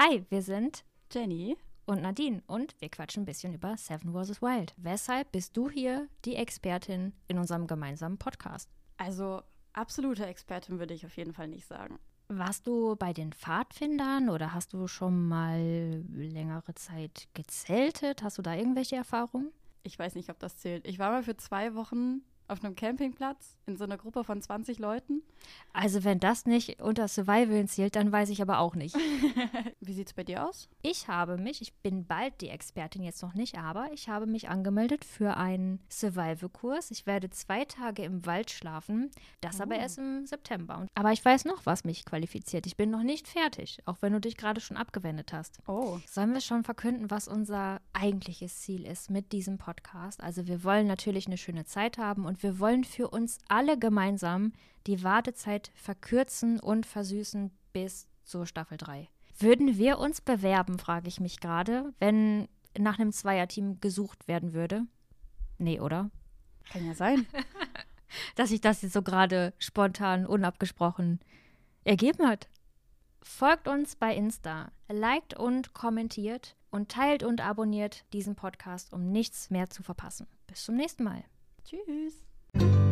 Hi, wir sind Jenny. und Nadine und wir quatschen ein bisschen über Seven vs. Wild. Weshalb bist du hier die Expertin in unserem gemeinsamen Podcast? Also absolute Expertin würde ich auf jeden Fall nicht sagen. Warst du bei den Pfadfindern oder hast du schon mal längere Zeit gezeltet? Hast du da irgendwelche Erfahrungen? Ich weiß nicht, ob das zählt. Ich war mal für zwei Wochen auf einem Campingplatz in so einer Gruppe von 20 Leuten. Also wenn das nicht unter Survival zählt, dann weiß ich aber auch nicht. Wie sieht's bei dir aus? Ich habe mich, ich bin bald die Expertin jetzt noch nicht, aber ich habe mich angemeldet für einen Survival-Kurs. Ich werde zwei Tage im Wald schlafen, das aber Oh. erst im September. Aber ich weiß noch, was mich qualifiziert. Ich bin noch nicht fertig, auch wenn du dich gerade schon abgewendet hast. Oh, Sollen wir schon verkünden, was unser eigentliches Ziel ist mit diesem Podcast? Also wir wollen natürlich eine schöne Zeit haben und wir wollen für uns alle gemeinsam die Wartezeit verkürzen und versüßen bis zur Staffel 3. Würden wir uns bewerben, frage ich mich gerade, wenn nach einem Zweierteam gesucht werden würde? Nee, oder? kann ja sein. Dass sich das jetzt so gerade spontan, unabgesprochen ergeben hat. Folgt uns bei Insta, liked und kommentiert und teilt und abonniert diesen Podcast, um nichts mehr zu verpassen. Bis zum nächsten Mal. Tschüss. thank you